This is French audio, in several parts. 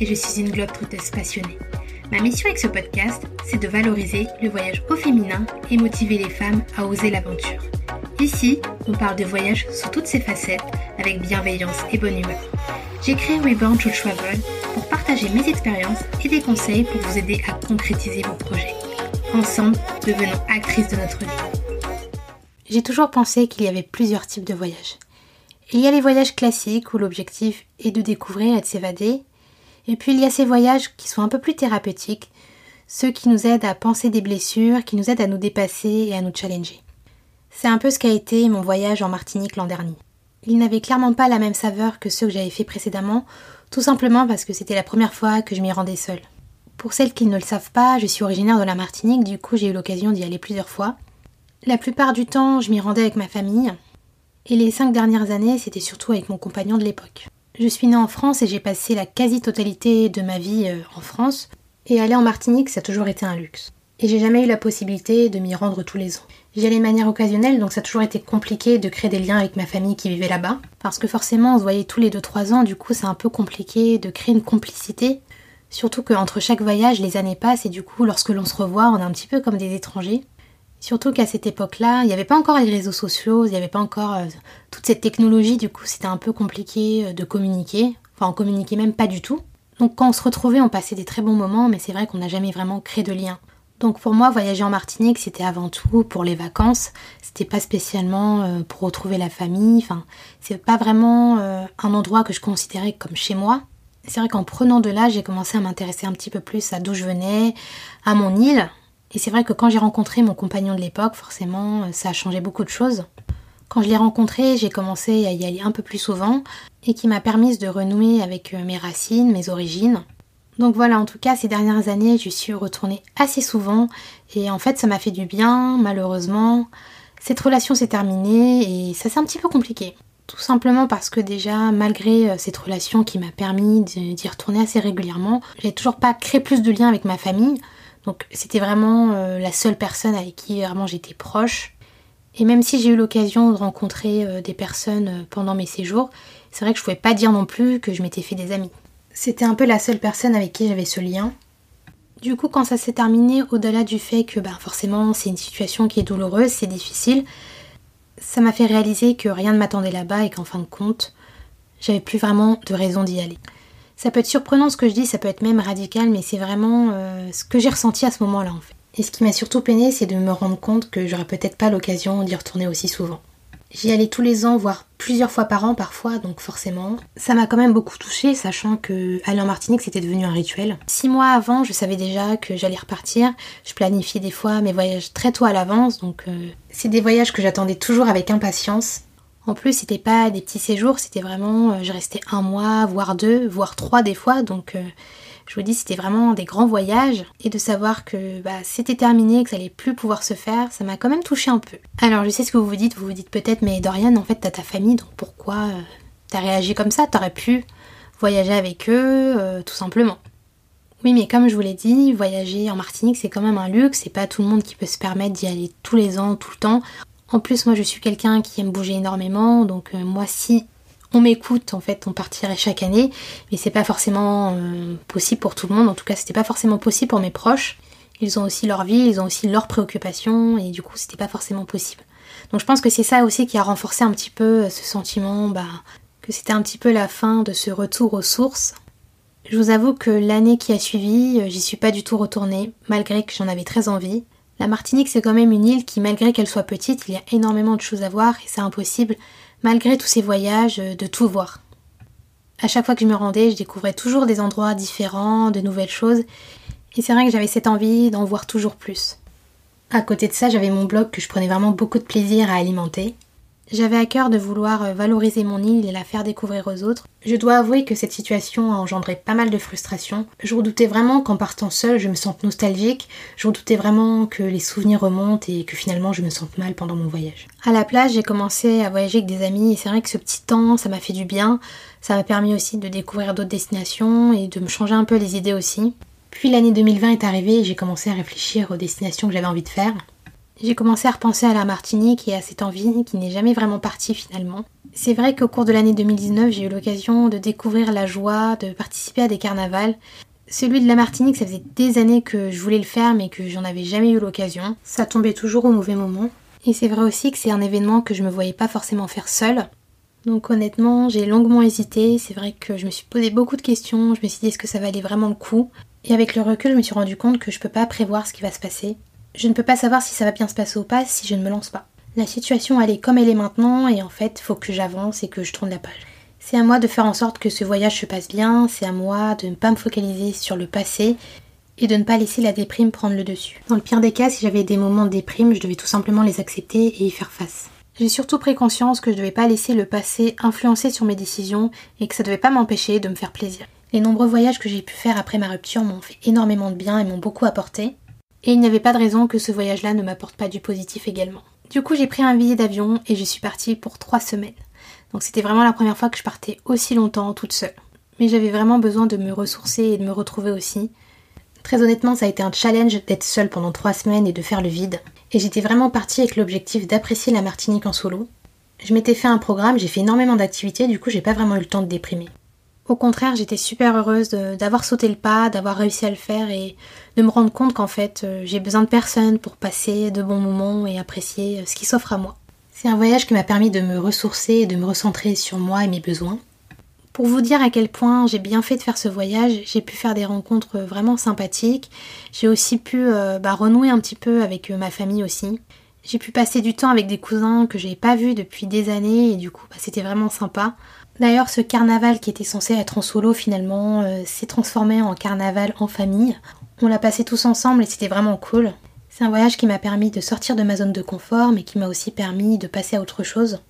Et je suis une globe-trotteuse passionnée. Ma mission avec ce podcast, c'est de valoriser le voyage au féminin et motiver les femmes à oser l'aventure. Ici, on parle de voyage sous toutes ses facettes, avec bienveillance et bonne humeur. J'ai créé Reborn to Travel pour partager mes expériences et des conseils pour vous aider à concrétiser vos projets. Ensemble, devenons actrices de notre vie. J'ai toujours pensé qu'il y avait plusieurs types de voyages. Il y a les voyages classiques où l'objectif est de découvrir et de s'évader. Et puis il y a ces voyages qui sont un peu plus thérapeutiques, ceux qui nous aident à penser des blessures, qui nous aident à nous dépasser et à nous challenger. C'est un peu ce qu'a été mon voyage en Martinique l'an dernier. Il n'avait clairement pas la même saveur que ceux que j'avais fait précédemment, tout simplement parce que c'était la première fois que je m'y rendais seule. Pour celles qui ne le savent pas, je suis originaire de la Martinique, du coup j'ai eu l'occasion d'y aller plusieurs fois. La plupart du temps, je m'y rendais avec ma famille, et les cinq dernières années, c'était surtout avec mon compagnon de l'époque. Je suis née en France et j'ai passé la quasi-totalité de ma vie euh, en France, et aller en Martinique, ça a toujours été un luxe. Et j'ai jamais eu la possibilité de m'y rendre tous les ans. J'y allais de manière occasionnelle, donc ça a toujours été compliqué de créer des liens avec ma famille qui vivait là-bas. Parce que forcément, on se voyait tous les 2-3 ans, du coup, c'est un peu compliqué de créer une complicité. Surtout qu'entre chaque voyage, les années passent et du coup, lorsque l'on se revoit, on est un petit peu comme des étrangers. Surtout qu'à cette époque-là, il n'y avait pas encore les réseaux sociaux, il n'y avait pas encore euh, toute cette technologie, du coup, c'était un peu compliqué euh, de communiquer. Enfin, on communiquait même pas du tout. Donc quand on se retrouvait, on passait des très bons moments, mais c'est vrai qu'on n'a jamais vraiment créé de lien. Donc pour moi, voyager en Martinique, c'était avant tout pour les vacances. C'était pas spécialement euh, pour retrouver la famille. Enfin, c'est pas vraiment un endroit que je considérais comme chez moi. C'est vrai qu'en prenant de l'âge, j'ai commencé à m'intéresser un petit peu plus à d'où je venais, à mon île. Et c'est vrai que quand j'ai rencontré mon compagnon de l'époque, forcément, euh, ça a changé beaucoup de choses. Quand je l'ai rencontré, j'ai commencé à y aller un peu plus souvent et qui m'a permis de renouer avec mes racines, mes origines. Donc voilà, en tout cas, ces dernières années, je suis retournée assez souvent et en fait, ça m'a fait du bien, malheureusement. Cette relation s'est terminée et ça c'est un petit peu compliqué. Tout simplement parce que déjà, malgré euh, cette relation qui m'a permis d'y retourner assez régulièrement, j'ai toujours pas créé plus de liens avec ma famille. Donc c'était vraiment euh, la seule personne avec qui vraiment j'étais proche. Et même si j'ai eu l'occasion de rencontrer euh, des personnes pendant mes séjours, c'est vrai que je pouvais pas dire non plus que je m'étais fait des amis. C'était un peu la seule personne avec qui j'avais ce lien. Du coup, quand ça s'est terminé, au-delà du fait que ben, forcément c'est une situation qui est douloureuse, c'est difficile, ça m'a fait réaliser que rien ne m'attendait là-bas et qu'en fin de compte, j'avais plus vraiment de raison d'y aller. Ça peut être surprenant ce que je dis, ça peut être même radical, mais c'est vraiment euh, ce que j'ai ressenti à ce moment-là en fait. Et ce qui m'a surtout peiné, c'est de me rendre compte que j'aurais peut-être pas l'occasion d'y retourner aussi souvent. J'y allais tous les ans, voire plusieurs fois par an parfois, donc forcément. Ça m'a quand même beaucoup touchée, sachant que aller en Martinique c'était devenu un rituel. Six mois avant, je savais déjà que j'allais repartir. Je planifiais des fois mes voyages très tôt à l'avance, donc euh, c'est des voyages que j'attendais toujours avec impatience. En plus, c'était pas des petits séjours, c'était vraiment, euh, je restais un mois, voire deux, voire trois des fois, donc euh, je vous dis, c'était vraiment des grands voyages. Et de savoir que bah, c'était terminé, que ça allait plus pouvoir se faire, ça m'a quand même touché un peu. Alors, je sais ce que vous vous dites. Vous vous dites peut-être, mais Dorian, en fait, t'as ta famille, donc pourquoi euh, t'as réagi comme ça? T'aurais pu voyager avec eux, tout simplement. Oui, mais comme je vous l'ai dit, voyager en Martinique, c'est quand même un luxe. C'est pas tout le monde qui peut se permettre d'y aller tous les ans, tout le temps. En plus, moi, je suis quelqu'un qui aime bouger énormément, donc euh, moi, si on m'écoute, en fait, on partirait chaque année, mais c'est pas forcément euh, possible pour tout le monde. En tout cas, c'était pas forcément possible pour mes proches. Ils ont aussi leur vie, ils ont aussi leurs préoccupations, et du coup, c'était pas forcément possible. Donc, je pense que c'est ça aussi qui a renforcé un petit peu euh, ce sentiment, bah, que c'était un petit peu la fin de ce retour aux sources. Je vous avoue que l'année qui a suivi, j'y suis pas du tout retournée, malgré que j'en avais très envie. La Martinique, c'est quand même une île qui, malgré qu'elle soit petite, il y a énormément de choses à voir et c'est impossible malgré tous ces voyages, euh, de tout voir. À chaque fois que je me rendais, je découvrais toujours des endroits différents, de nouvelles choses, et c'est vrai que j'avais cette envie d'en voir toujours plus. À côté de ça, j'avais mon blog que je prenais vraiment beaucoup de plaisir à alimenter. J'avais à cœur de vouloir euh, valoriser mon île et la faire découvrir aux autres. Je dois avouer que cette situation a engendré pas mal de frustration. Je redoutais vraiment qu'en partant seule, je me sente nostalgique. Je redoutais vraiment que les souvenirs remontent et que finalement je me sente mal pendant mon voyage. À la plage, j'ai commencé à voyager avec des amis et c'est vrai que ce petit temps, ça m'a fait du bien. Ça m'a permis aussi de découvrir d'autres destinations et de me changer un peu les idées aussi. Puis l'année 2020 est arrivée et j'ai commencé à réfléchir aux destinations que j'avais envie de faire. J'ai commencé à repenser à la Martinique et à cette envie qui n'est jamais vraiment partie finalement. C'est vrai qu'au cours de l'année 2019, j'ai eu l'occasion de découvrir la joie, de participer à des carnavals. Celui de la Martinique, ça faisait des années que je voulais le faire mais que j'en avais jamais eu l'occasion. Ça tombait toujours au mauvais moment. Et c'est vrai aussi que c'est un événement que je me voyais pas forcément faire seule. Donc honnêtement, j'ai longuement hésité. C'est vrai que je me suis posé beaucoup de questions. Je me suis dit est-ce que ça valait vraiment le coup? Et avec le recul, je me suis rendu compte que je peux pas prévoir ce qui va se passer. Je ne peux pas savoir si ça va bien se passer ou pas si je ne me lance pas. La situation elle est comme elle est maintenant et en fait, faut que j'avance et que je tourne la page. C'est à moi de faire en sorte que ce voyage se passe bien, c'est à moi de ne pas me focaliser sur le passé et de ne pas laisser la déprime prendre le dessus. Dans le pire des cas, si j'avais des moments de déprime, je devais tout simplement les accepter et y faire face. J'ai surtout pris conscience que je devais pas laisser le passé influencer sur mes décisions et que ça ne devait pas m'empêcher de me faire plaisir. Les nombreux voyages que j'ai pu faire après ma rupture m'ont fait énormément de bien et m'ont beaucoup apporté. Et il n'y avait pas de raison que ce voyage-là ne m'apporte pas du positif également. Du coup, j'ai pris un billet d'avion et je suis partie pour trois semaines. Donc c'était vraiment la première fois que je partais aussi longtemps toute seule. Mais j'avais vraiment besoin de me ressourcer et de me retrouver aussi. Très honnêtement, ça a été un challenge d'être seule pendant trois semaines et de faire le vide. Et j'étais vraiment partie avec l'objectif d'apprécier la Martinique en solo. Je m'étais fait un programme, j'ai fait énormément d'activités, du coup j'ai pas vraiment eu le temps de déprimer. Au contraire, j'étais super heureuse d'avoir sauté le pas, d'avoir réussi à le faire et de me rendre compte qu'en fait euh, j'ai besoin de personne pour passer de bons moments et apprécier euh, ce qui s'offre à moi. C'est un voyage qui m'a permis de me ressourcer et de me recentrer sur moi et mes besoins. Pour vous dire à quel point j'ai bien fait de faire ce voyage, j'ai pu faire des rencontres vraiment sympathiques. J'ai aussi pu euh, bah, renouer un petit peu avec euh, ma famille aussi. J'ai pu passer du temps avec des cousins que j'avais pas vus depuis des années et du coup bah, c'était vraiment sympa. D'ailleurs ce carnaval qui était censé être en solo finalement euh, s'est transformé en carnaval en famille. On l'a passé tous ensemble et c'était vraiment cool. C'est un voyage qui m'a permis de sortir de ma zone de confort mais qui m'a aussi permis de passer à autre chose.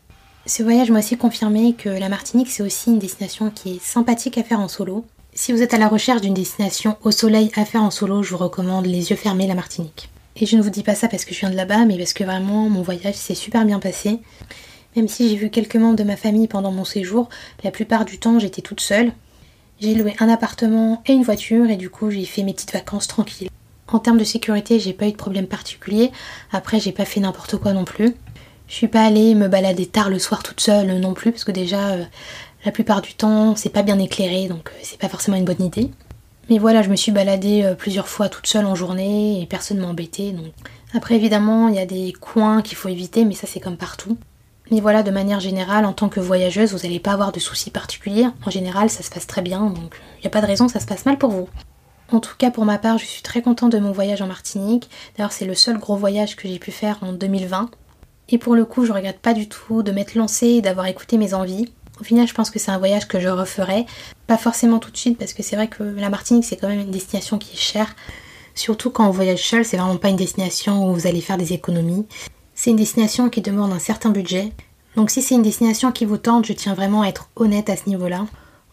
Ce voyage m'a aussi confirmé que la Martinique c'est aussi une destination qui est sympathique à faire en solo. Si vous êtes à la recherche d'une destination au soleil à faire en solo, je vous recommande les yeux fermés la Martinique. Et je ne vous dis pas ça parce que je viens de là-bas, mais parce que vraiment mon voyage s'est super bien passé. Même si j'ai vu quelques membres de ma famille pendant mon séjour, la plupart du temps j'étais toute seule. J'ai loué un appartement et une voiture et du coup j'ai fait mes petites vacances tranquilles. En termes de sécurité, j'ai pas eu de problème particulier. Après, j'ai pas fait n'importe quoi non plus. Je suis pas allée me balader tard le soir toute seule non plus, parce que déjà, euh, la plupart du temps, c'est pas bien éclairé, donc euh, c'est pas forcément une bonne idée. Mais voilà, je me suis baladée euh, plusieurs fois toute seule en journée et personne m'a embêtée. Donc... Après, évidemment, il y a des coins qu'il faut éviter, mais ça, c'est comme partout. Mais voilà, de manière générale, en tant que voyageuse, vous n'allez pas avoir de soucis particuliers. En général, ça se passe très bien, donc il n'y a pas de raison que ça se passe mal pour vous. En tout cas, pour ma part, je suis très contente de mon voyage en Martinique. D'ailleurs, c'est le seul gros voyage que j'ai pu faire en 2020. Et pour le coup, je regrette pas du tout de m'être lancée et d'avoir écouté mes envies. Au final, je pense que c'est un voyage que je referai. Pas forcément tout de suite, parce que c'est vrai que la Martinique, c'est quand même une destination qui est chère. Surtout quand on voyage seul, c'est vraiment pas une destination où vous allez faire des économies. C'est une destination qui demande un certain budget. Donc si c'est une destination qui vous tente, je tiens vraiment à être honnête à ce niveau-là.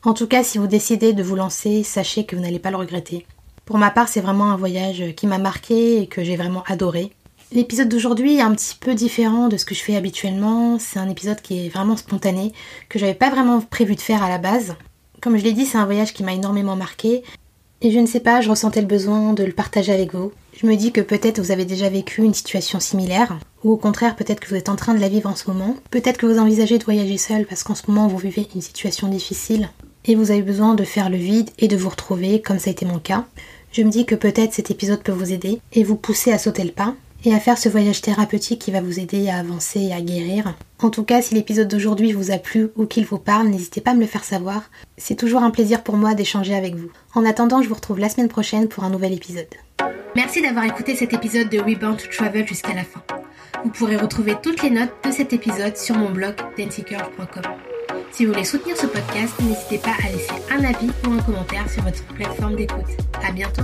En tout cas, si vous décidez de vous lancer, sachez que vous n'allez pas le regretter. Pour ma part, c'est vraiment un voyage qui m'a marqué et que j'ai vraiment adoré. L'épisode d'aujourd'hui est un petit peu différent de ce que je fais habituellement. C'est un épisode qui est vraiment spontané, que j'avais pas vraiment prévu de faire à la base. Comme je l'ai dit, c'est un voyage qui m'a énormément marqué. Et je ne sais pas, je ressentais le besoin de le partager avec vous. Je me dis que peut-être vous avez déjà vécu une situation similaire, ou au contraire peut-être que vous êtes en train de la vivre en ce moment. Peut-être que vous envisagez de voyager seul parce qu'en ce moment vous vivez une situation difficile et vous avez besoin de faire le vide et de vous retrouver comme ça a été mon cas. Je me dis que peut-être cet épisode peut vous aider et vous pousser à sauter le pas et à faire ce voyage thérapeutique qui va vous aider à avancer et à guérir. En tout cas, si l'épisode d'aujourd'hui vous a plu ou qu'il vous parle, n'hésitez pas à me le faire savoir. C'est toujours un plaisir pour moi d'échanger avec vous. En attendant, je vous retrouve la semaine prochaine pour un nouvel épisode. Merci d'avoir écouté cet épisode de Rebound to Travel jusqu'à la fin. Vous pourrez retrouver toutes les notes de cet épisode sur mon blog dancycurve.com. Si vous voulez soutenir ce podcast, n'hésitez pas à laisser un avis ou un commentaire sur votre plateforme d'écoute. À bientôt!